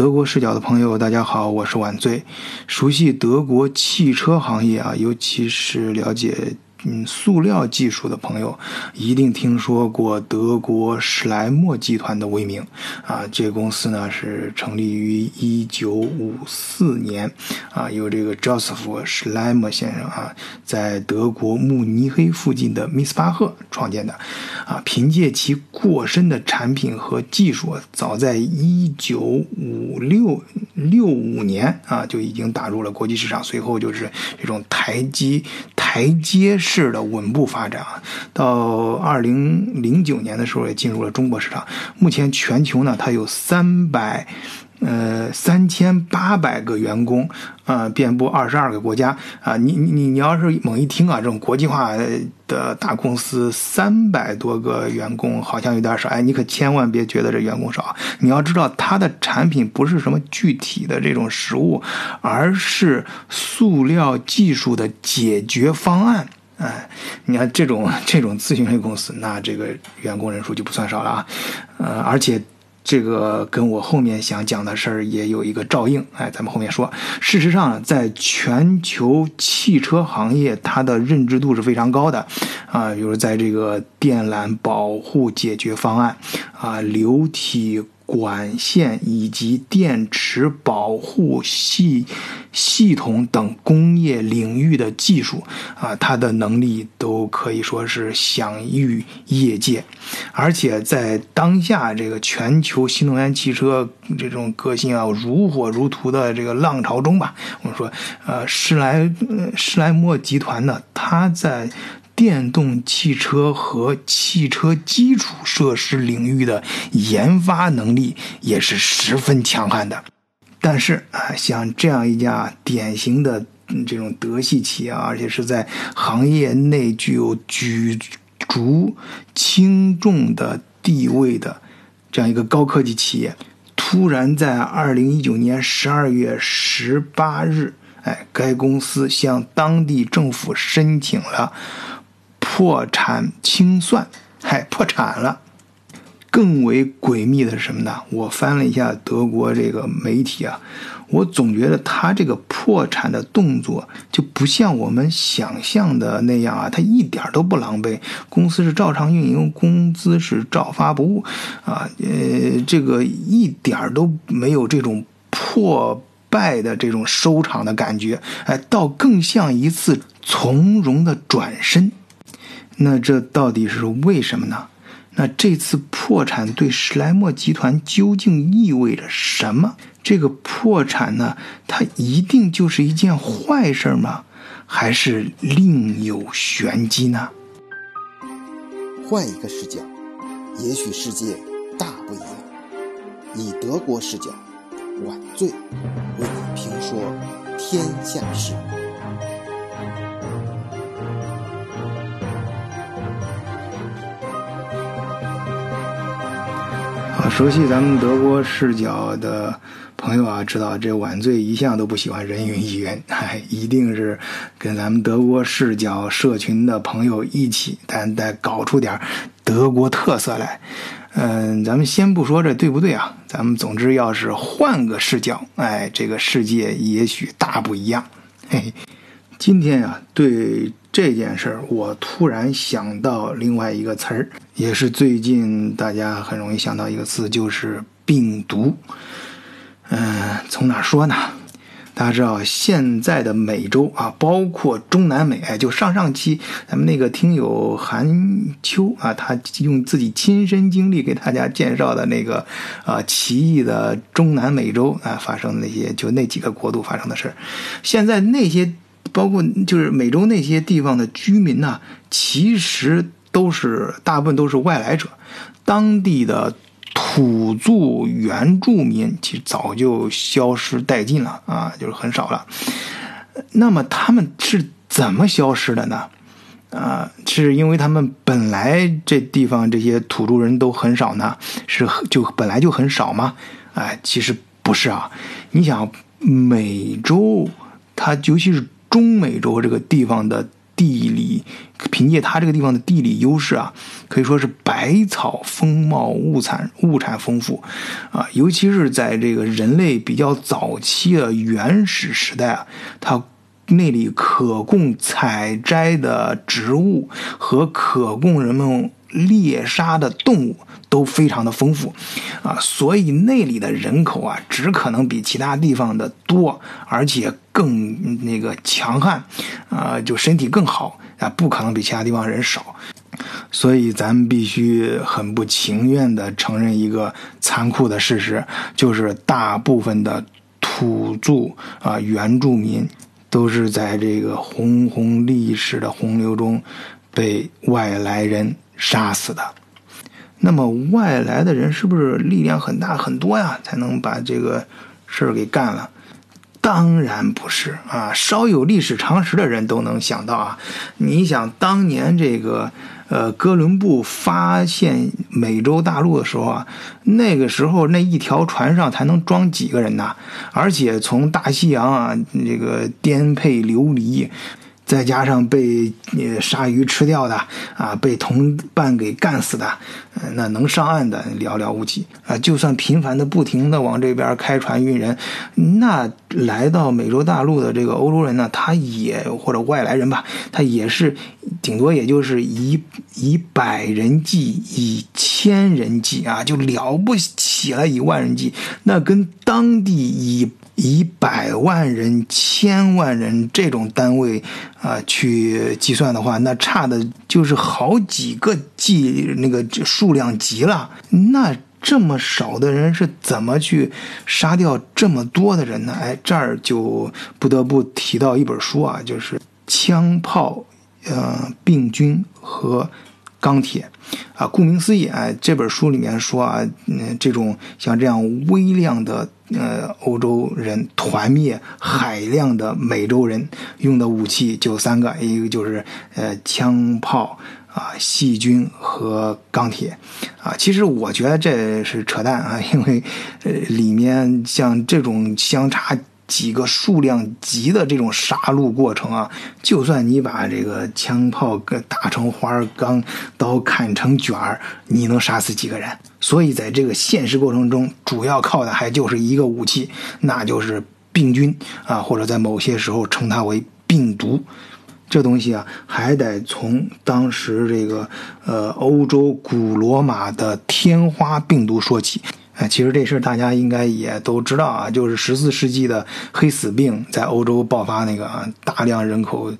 德国视角的朋友，大家好，我是晚醉。熟悉德国汽车行业啊，尤其是了解。嗯，塑料技术的朋友一定听说过德国史莱默集团的威名啊。这个公司呢是成立于一九五四年啊，由这个 Joseph 史莱默先生啊，在德国慕尼黑附近的密斯巴赫创建的啊。凭借其过深的产品和技术，早在一九五六六五年啊就已经打入了国际市场，随后就是这种台阶台阶式的稳步发展啊，到二零零九年的时候也进入了中国市场。目前全球呢，它有三百。呃，三千八百个员工，呃，遍布二十二个国家啊。你你你你要是猛一听啊，这种国际化的大公司，三百多个员工好像有点少。哎，你可千万别觉得这员工少。你要知道，它的产品不是什么具体的这种实物，而是塑料技术的解决方案。哎，你看这种这种咨询类公司，那这个员工人数就不算少了啊。呃，而且。这个跟我后面想讲的事儿也有一个照应，哎，咱们后面说。事实上，在全球汽车行业，它的认知度是非常高的，啊，比如在这个电缆保护解决方案，啊，流体。管线以及电池保护系系统等工业领域的技术啊，它的能力都可以说是享誉业界。而且在当下这个全球新能源汽车这种革新啊如火如荼的这个浪潮中吧，我们说，呃，施莱施莱默集团呢，它在。电动汽车和汽车基础设施领域的研发能力也是十分强悍的，但是啊，像这样一家典型的这种德系企业，而且是在行业内具有举足轻重的地位的这样一个高科技企业，突然在二零一九年十二月十八日，哎，该公司向当地政府申请了。破产清算，嗨，破产了。更为诡秘的是什么呢？我翻了一下德国这个媒体啊，我总觉得他这个破产的动作就不像我们想象的那样啊，他一点都不狼狈，公司是照常运营，工资是照发不误啊，呃，这个一点都没有这种破败的这种收场的感觉，哎，倒更像一次从容的转身。那这到底是为什么呢？那这次破产对史莱默集团究竟意味着什么？这个破产呢，它一定就是一件坏事吗？还是另有玄机呢？换一个视角，也许世界大不一样。以德国视角，晚醉为你评说天下事。熟悉咱们德国视角的朋友啊，知道这晚醉一向都不喜欢人云亦云，哎，一定是跟咱们德国视角社群的朋友一起，咱得搞出点德国特色来。嗯，咱们先不说这对不对啊，咱们总之要是换个视角，哎，这个世界也许大不一样。嘿嘿，今天啊，对。这件事儿，我突然想到另外一个词儿，也是最近大家很容易想到一个词，就是病毒。嗯，从哪说呢？大家知道，现在的美洲啊，包括中南美，哎，就上上期咱们那个听友韩秋啊，他用自己亲身经历给大家介绍的那个啊奇异的中南美洲啊发生那些，就那几个国度发生的事儿，现在那些。包括就是美洲那些地方的居民呢，其实都是大部分都是外来者，当地的土著原住民其实早就消失殆尽了啊，就是很少了。那么他们是怎么消失的呢？啊，是因为他们本来这地方这些土著人都很少呢？是就本来就很少吗？哎，其实不是啊。你想，美洲它尤其是中美洲这个地方的地理，凭借它这个地方的地理优势啊，可以说是百草丰茂，物产物产丰富，啊，尤其是在这个人类比较早期的原始时代啊，它那里可供采摘的植物和可供人们猎杀的动物。都非常的丰富，啊，所以那里的人口啊，只可能比其他地方的多，而且更那个强悍，啊，就身体更好啊，不可能比其他地方人少。所以咱们必须很不情愿地承认一个残酷的事实，就是大部分的土著啊原住民都是在这个红红历史的洪流中被外来人杀死的。那么外来的人是不是力量很大很多呀，才能把这个事儿给干了？当然不是啊！稍有历史常识的人都能想到啊。你想当年这个呃哥伦布发现美洲大陆的时候啊，那个时候那一条船上才能装几个人呐？而且从大西洋啊这个颠沛流离。再加上被鲨鱼吃掉的啊，被同伴给干死的，那能上岸的寥寥无几啊。就算频繁的、不停的往这边开船运人，那来到美洲大陆的这个欧洲人呢，他也或者外来人吧，他也是顶多也就是以以百人计、以千人计啊，就了不起了，以万人计，那跟当地以。以百万人、千万人这种单位啊去计算的话，那差的就是好几个计那个数量级了。那这么少的人是怎么去杀掉这么多的人呢？哎，这儿就不得不提到一本书啊，就是《枪炮、呃病菌和钢铁》啊。顾名思义，哎，这本书里面说啊，嗯，这种像这样微量的。呃，欧洲人团灭海量的美洲人用的武器就三个，一个就是呃枪炮啊、细菌和钢铁啊。其实我觉得这是扯淡啊，因为呃里面像这种相差。几个数量级的这种杀戮过程啊，就算你把这个枪炮给打成花儿，钢刀砍成卷儿，你能杀死几个人？所以在这个现实过程中，主要靠的还就是一个武器，那就是病菌啊，或者在某些时候称它为病毒。这东西啊，还得从当时这个呃欧洲古罗马的天花病毒说起。哎，其实这事大家应该也都知道啊，就是十四世纪的黑死病在欧洲爆发那个啊，大量人口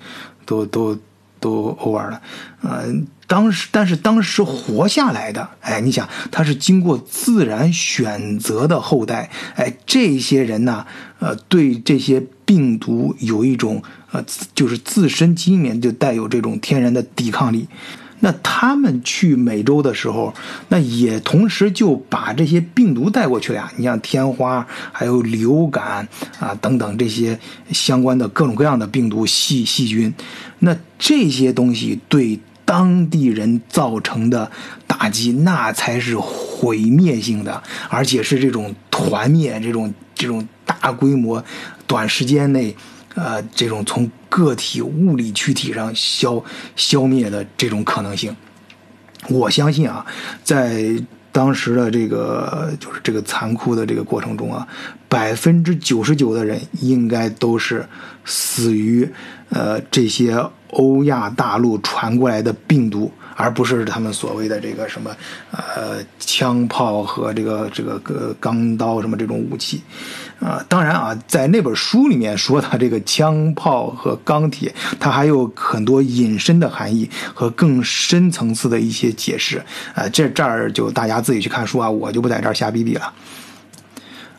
都都都 over 了，呃，当时但是当时活下来的，哎，你想他是经过自然选择的后代，哎，这些人呢，呃，对这些病毒有一种呃，就是自身基因里就带有这种天然的抵抗力。那他们去美洲的时候，那也同时就把这些病毒带过去了呀。你像天花，还有流感啊等等这些相关的各种各样的病毒、细细菌，那这些东西对当地人造成的打击，那才是毁灭性的，而且是这种团灭、这种这种大规模、短时间内。呃，这种从个体物理躯体上消消灭的这种可能性，我相信啊，在当时的这个就是这个残酷的这个过程中啊，百分之九十九的人应该都是死于呃这些欧亚大陆传过来的病毒。而不是他们所谓的这个什么，呃，枪炮和这个这个钢刀什么这种武器，啊，当然啊，在那本书里面说的这个枪炮和钢铁，它还有很多隐身的含义和更深层次的一些解释，啊，这这儿就大家自己去看书啊，我就不在这儿瞎逼逼了。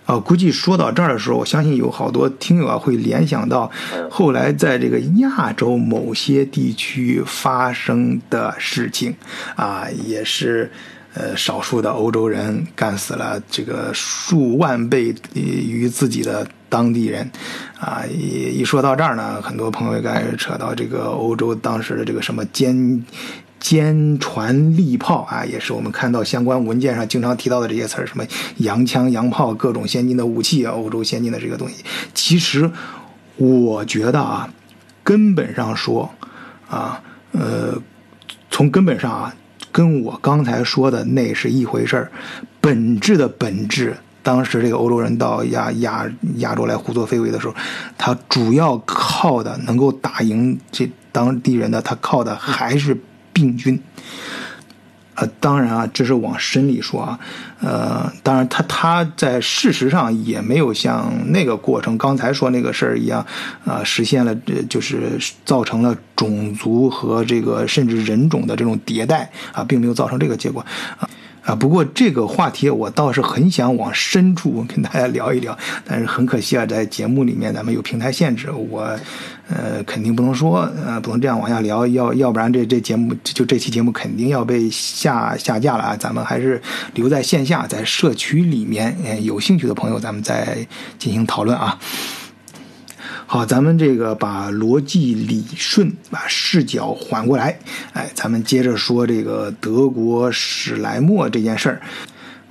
啊，估计说到这儿的时候，我相信有好多听友啊会联想到后来在这个亚洲某些地区发生的事情，啊，也是呃少数的欧洲人干死了这个数万倍于自己的当地人，啊，一一说到这儿呢，很多朋友该扯到这个欧洲当时的这个什么坚。坚船利炮啊，也是我们看到相关文件上经常提到的这些词儿，什么洋枪洋炮，各种先进的武器啊，欧洲先进的这个东西。其实，我觉得啊，根本上说，啊，呃，从根本上啊，跟我刚才说的那是一回事儿，本质的本质。当时这个欧洲人到亚亚亚洲来胡作非为的时候，他主要靠的能够打赢这当地人的，他靠的还是病菌。呃，当然啊，这是往深里说啊，呃，当然他他在事实上也没有像那个过程刚才说那个事儿一样，啊，实现了就是造成了种族和这个甚至人种的这种迭代啊，并没有造成这个结果啊。啊，不过这个话题我倒是很想往深处跟大家聊一聊，但是很可惜啊，在节目里面咱们有平台限制，我呃肯定不能说，呃不能这样往下聊，要要不然这这节目就这期节目肯定要被下下架了啊！咱们还是留在线下，在社区里面，呃有兴趣的朋友咱们再进行讨论啊。好，咱们这个把逻辑理顺，把视角缓过来，哎，咱们接着说这个德国史莱默这件事儿。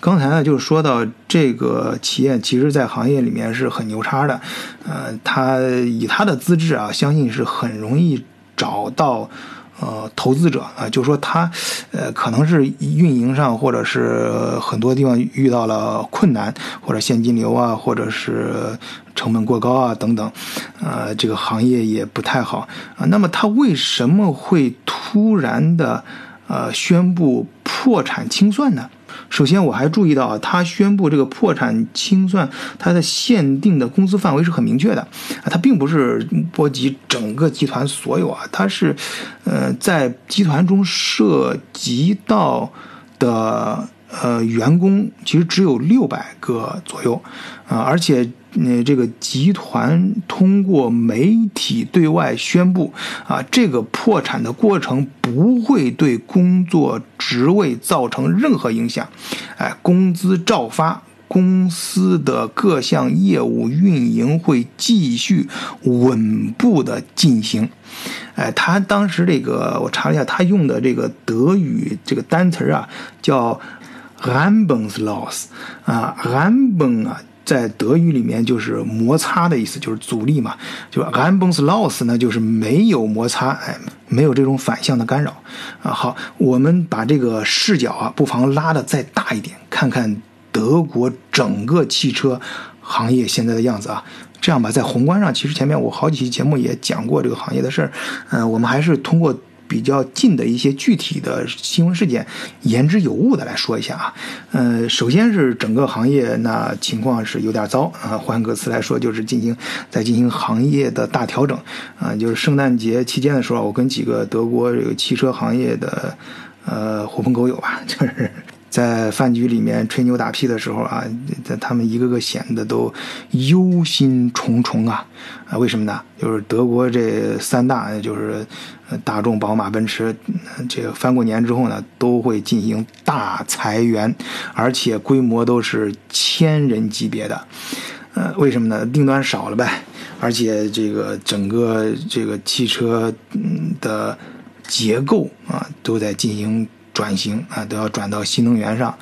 刚才呢，就是说到这个企业，其实在行业里面是很牛叉的，呃，他以他的资质啊，相信是很容易找到。呃，投资者啊，就说他，呃，可能是运营上或者是很多地方遇到了困难，或者现金流啊，或者是成本过高啊等等，呃，这个行业也不太好啊。那么他为什么会突然的呃宣布破产清算呢？首先，我还注意到啊，他宣布这个破产清算，它的限定的公司范围是很明确的啊，它并不是波及整个集团所有啊，它是，呃，在集团中涉及到的呃员工其实只有六百个左右啊，而且。呃这个集团通过媒体对外宣布，啊，这个破产的过程不会对工作职位造成任何影响，哎，工资照发，公司的各项业务运营会继续稳步的进行，哎，他当时这个我查了一下，他用的这个德语这个单词啊，叫 Rambensloss，啊，Ramben 啊。在德语里面就是摩擦的意思，就是阻力嘛。就 a m b e n s loss 呢，就是没有摩擦，哎，没有这种反向的干扰啊。好，我们把这个视角啊，不妨拉的再大一点，看看德国整个汽车行业现在的样子啊。这样吧，在宏观上，其实前面我好几期节目也讲过这个行业的事儿，嗯，我们还是通过。比较近的一些具体的新闻事件，言之有物的来说一下啊。呃，首先是整个行业那情况是有点糟啊，换个词来说就是进行在进行行业的大调整啊。就是圣诞节期间的时候，我跟几个德国这个汽车行业的呃狐朋狗友吧，就是。在饭局里面吹牛打屁的时候啊，在他们一个个显得都忧心忡忡啊啊！为什么呢？就是德国这三大，就是大众、宝马、奔驰，这个翻过年之后呢，都会进行大裁员，而且规模都是千人级别的。呃，为什么呢？订单少了呗，而且这个整个这个汽车的结构啊，都在进行。转型啊，都要转到新能源上，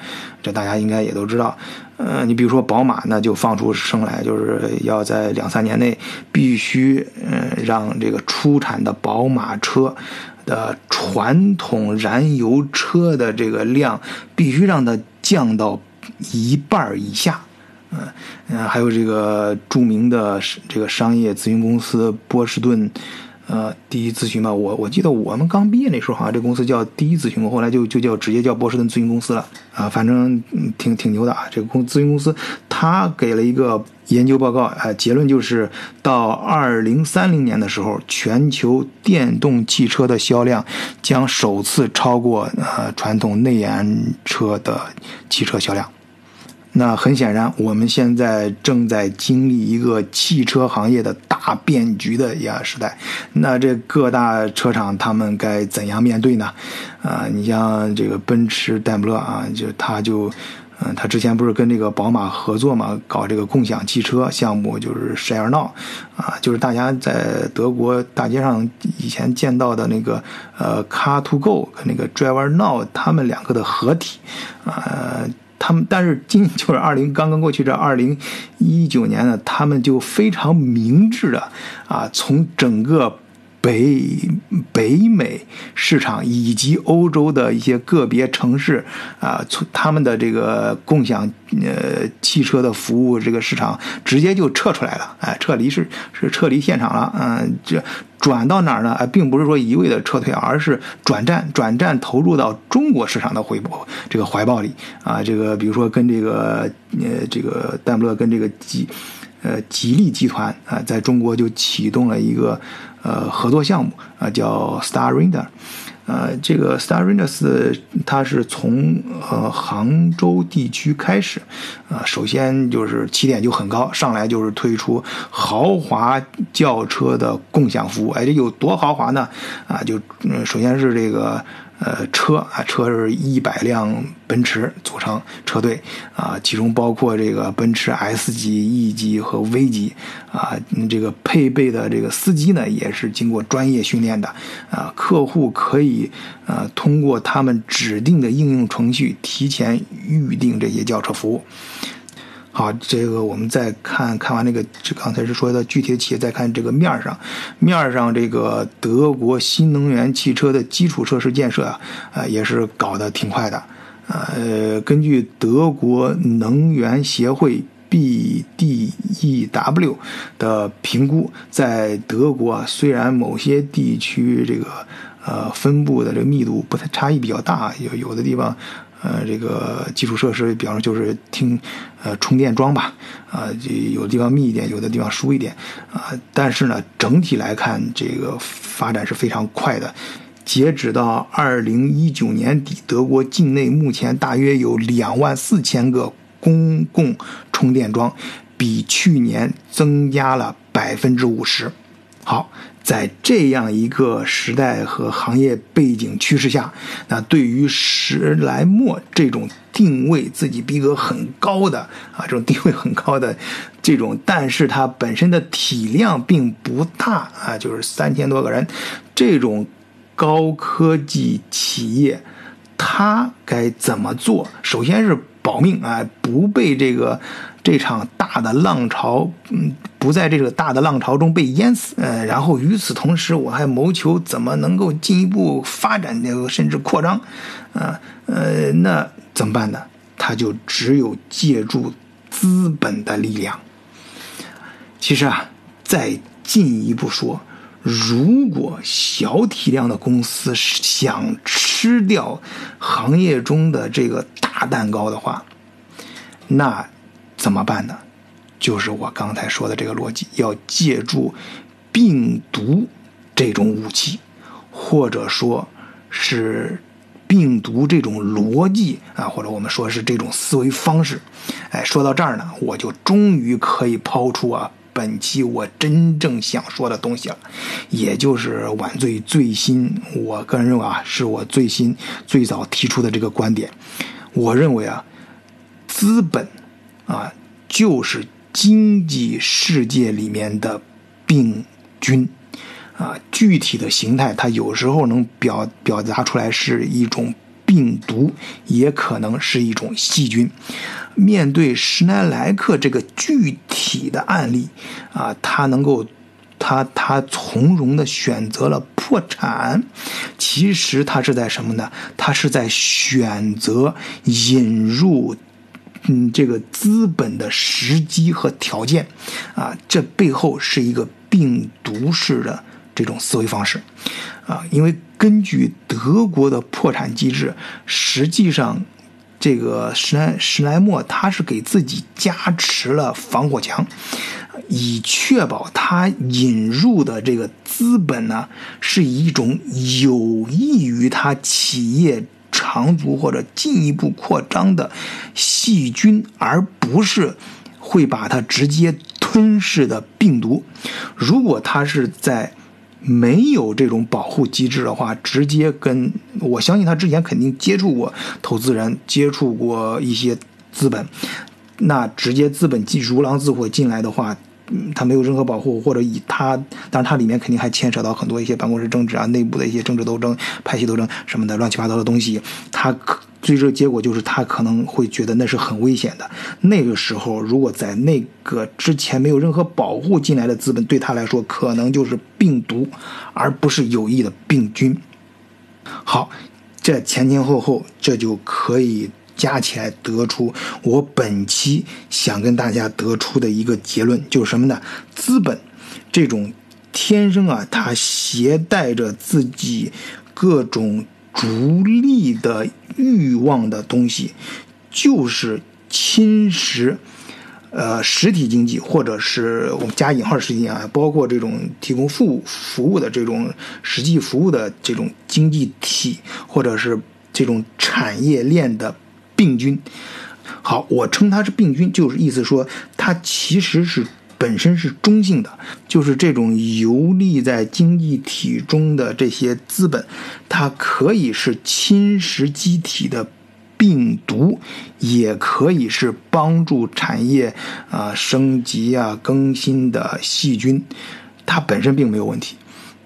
这大家应该也都知道。呃，你比如说宝马，那就放出声来，就是要在两三年内必须，嗯，让这个出产的宝马车的传统燃油车的这个量必须让它降到一半以下。嗯嗯，还有这个著名的这个商业咨询公司波士顿。呃，第一咨询吧，我我记得我们刚毕业那时候，好像这公司叫第一咨询，后来就就叫直接叫波士顿咨询公司了啊，反正挺挺牛的啊。这个公咨询公司，他给了一个研究报告，啊，结论就是到二零三零年的时候，全球电动汽车的销量将首次超过呃传统内燃车的汽车销量。那很显然，我们现在正在经历一个汽车行业的大变局的呀时代。那这各大车厂他们该怎样面对呢？啊，你像这个奔驰、戴姆勒啊，就他就，嗯，他之前不是跟这个宝马合作嘛，搞这个共享汽车项目，就是 Share Now，啊，就是大家在德国大街上以前见到的那个呃 Car to Go 和那个 Driver Now，他们两个的合体，啊。他们，但是今就是二零刚刚过去这二零一九年呢，他们就非常明智的啊，从整个北北美市场以及欧洲的一些个别城市啊，从他们的这个共享呃汽车的服务这个市场直接就撤出来了，哎，撤离是是撤离现场了，嗯，这转到哪儿呢？啊，并不是说一味的撤退，而是转战转战投入到中国市场的回报这个怀抱里啊，这个比如说跟这个呃这个戴姆勒跟这个吉呃吉利集团啊，在中国就启动了一个。呃，合作项目啊，叫 Star Render，呃，这个 Star Render 是它是从呃杭州地区开始，啊，首先就是起点就很高，上来就是推出豪华轿车的共享服务，哎，这有多豪华呢？啊，就首先是这个。呃，车啊，车是一百辆奔驰组成车队啊，其中包括这个奔驰 S 级、E 级和 V 级啊，这个配备的这个司机呢，也是经过专业训练的啊，客户可以呃通过他们指定的应用程序提前预定这些轿车服务。好，这个我们再看看完那个，这刚才是说的具体的企业，再看这个面儿上，面儿上这个德国新能源汽车的基础设施建设啊，啊也是搞得挺快的。呃，根据德国能源协会 BDEW 的评估，在德国虽然某些地区这个呃分布的这个密度不太差异比较大，有有的地方。呃，这个基础设施，比方说就是听，呃，充电桩吧，啊，有的地方密一点，有的地方疏一点，啊，但是呢，整体来看，这个发展是非常快的。截止到二零一九年底，德国境内目前大约有两万四千个公共充电桩，比去年增加了百分之五十。好。在这样一个时代和行业背景趋势下，那对于史莱默这种定位自己逼格很高的啊，这种定位很高的这种，但是它本身的体量并不大啊，就是三千多个人，这种高科技企业，它该怎么做？首先是保命啊，不被这个。这场大的浪潮，嗯，不在这个大的浪潮中被淹死，呃，然后与此同时，我还谋求怎么能够进一步发展这个甚至扩张，啊，呃，那怎么办呢？他就只有借助资本的力量。其实啊，再进一步说，如果小体量的公司想吃吃掉行业中的这个大蛋糕的话，那。怎么办呢？就是我刚才说的这个逻辑，要借助病毒这种武器，或者说是病毒这种逻辑啊，或者我们说是这种思维方式。哎，说到这儿呢，我就终于可以抛出啊，本期我真正想说的东西了，也就是晚醉最新，我个人认为啊，是我最新最早提出的这个观点。我认为啊，资本。啊，就是经济世界里面的病菌，啊，具体的形态它有时候能表表达出来是一种病毒，也可能是一种细菌。面对施耐莱克这个具体的案例，啊，他能够，他他从容的选择了破产，其实他是在什么呢？他是在选择引入。嗯，这个资本的时机和条件，啊，这背后是一个病毒式的这种思维方式，啊，因为根据德国的破产机制，实际上，这个史莱史莱默他是给自己加持了防火墙，以确保他引入的这个资本呢，是一种有益于他企业。长足或者进一步扩张的细菌，而不是会把它直接吞噬的病毒。如果它是在没有这种保护机制的话，直接跟我相信他之前肯定接触过投资人，接触过一些资本，那直接资本进如狼似虎进来的话，嗯，它没有任何保护，或者以他，当然它里面肯定还牵扯到很多一些办公室政治啊、内部的一些政治斗争、派系斗争什么的乱七八糟的东西。他可最终结果就是他可能会觉得那是很危险的。那个时候，如果在那个之前没有任何保护进来的资本，对他来说可能就是病毒，而不是有益的病菌。好，这前前后后，这就可以。加起来得出我本期想跟大家得出的一个结论，就是什么呢？资本这种天生啊，它携带着自己各种逐利的欲望的东西，就是侵蚀呃实体经济，或者是我们加引号实体啊，包括这种提供服务服务的这种实际服务的这种经济体，或者是这种产业链的。病菌，好，我称它是病菌，就是意思说它其实是本身是中性的，就是这种游历在经济体中的这些资本，它可以是侵蚀机体的病毒，也可以是帮助产业啊升级啊更新的细菌，它本身并没有问题。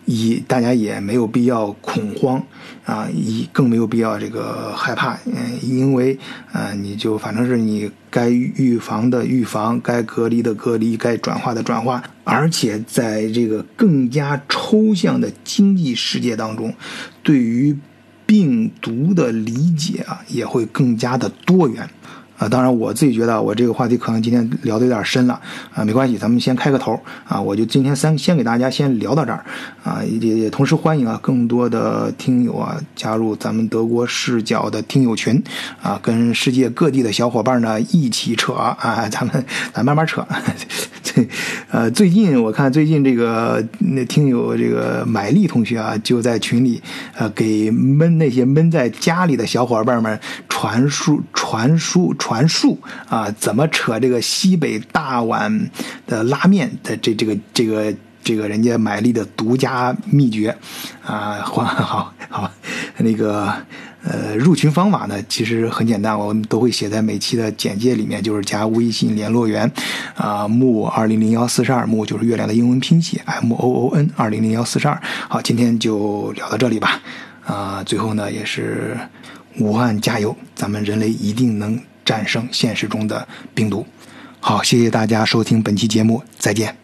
以大家也没有必要恐慌啊，一更没有必要这个害怕，嗯，因为呃，你就反正是你该预防的预防，该隔离的隔离，该转化的转化，而且在这个更加抽象的经济世界当中，对于病毒的理解啊，也会更加的多元。啊，当然，我自己觉得我这个话题可能今天聊的有点深了啊，没关系，咱们先开个头啊，我就今天先先给大家先聊到这儿啊，也也同时欢迎啊更多的听友啊加入咱们德国视角的听友群啊，跟世界各地的小伙伴呢一起扯啊，咱们咱慢慢扯。这呃，最近我看最近这个那听友这个买力同学啊，就在群里呃给闷那些闷在家里的小伙伴们传输传输传述啊，怎么扯这个西北大碗的拉面的这这个这个这个人家买力的独家秘诀啊，好好好，那个。呃，入群方法呢，其实很简单，我们都会写在每期的简介里面，就是加微信联络员，啊，木二零零幺四十二，木就是月亮的英文拼写，M O O N 二零零幺四十二。好，今天就聊到这里吧，啊，最后呢，也是武汉加油，咱们人类一定能战胜现实中的病毒。好，谢谢大家收听本期节目，再见。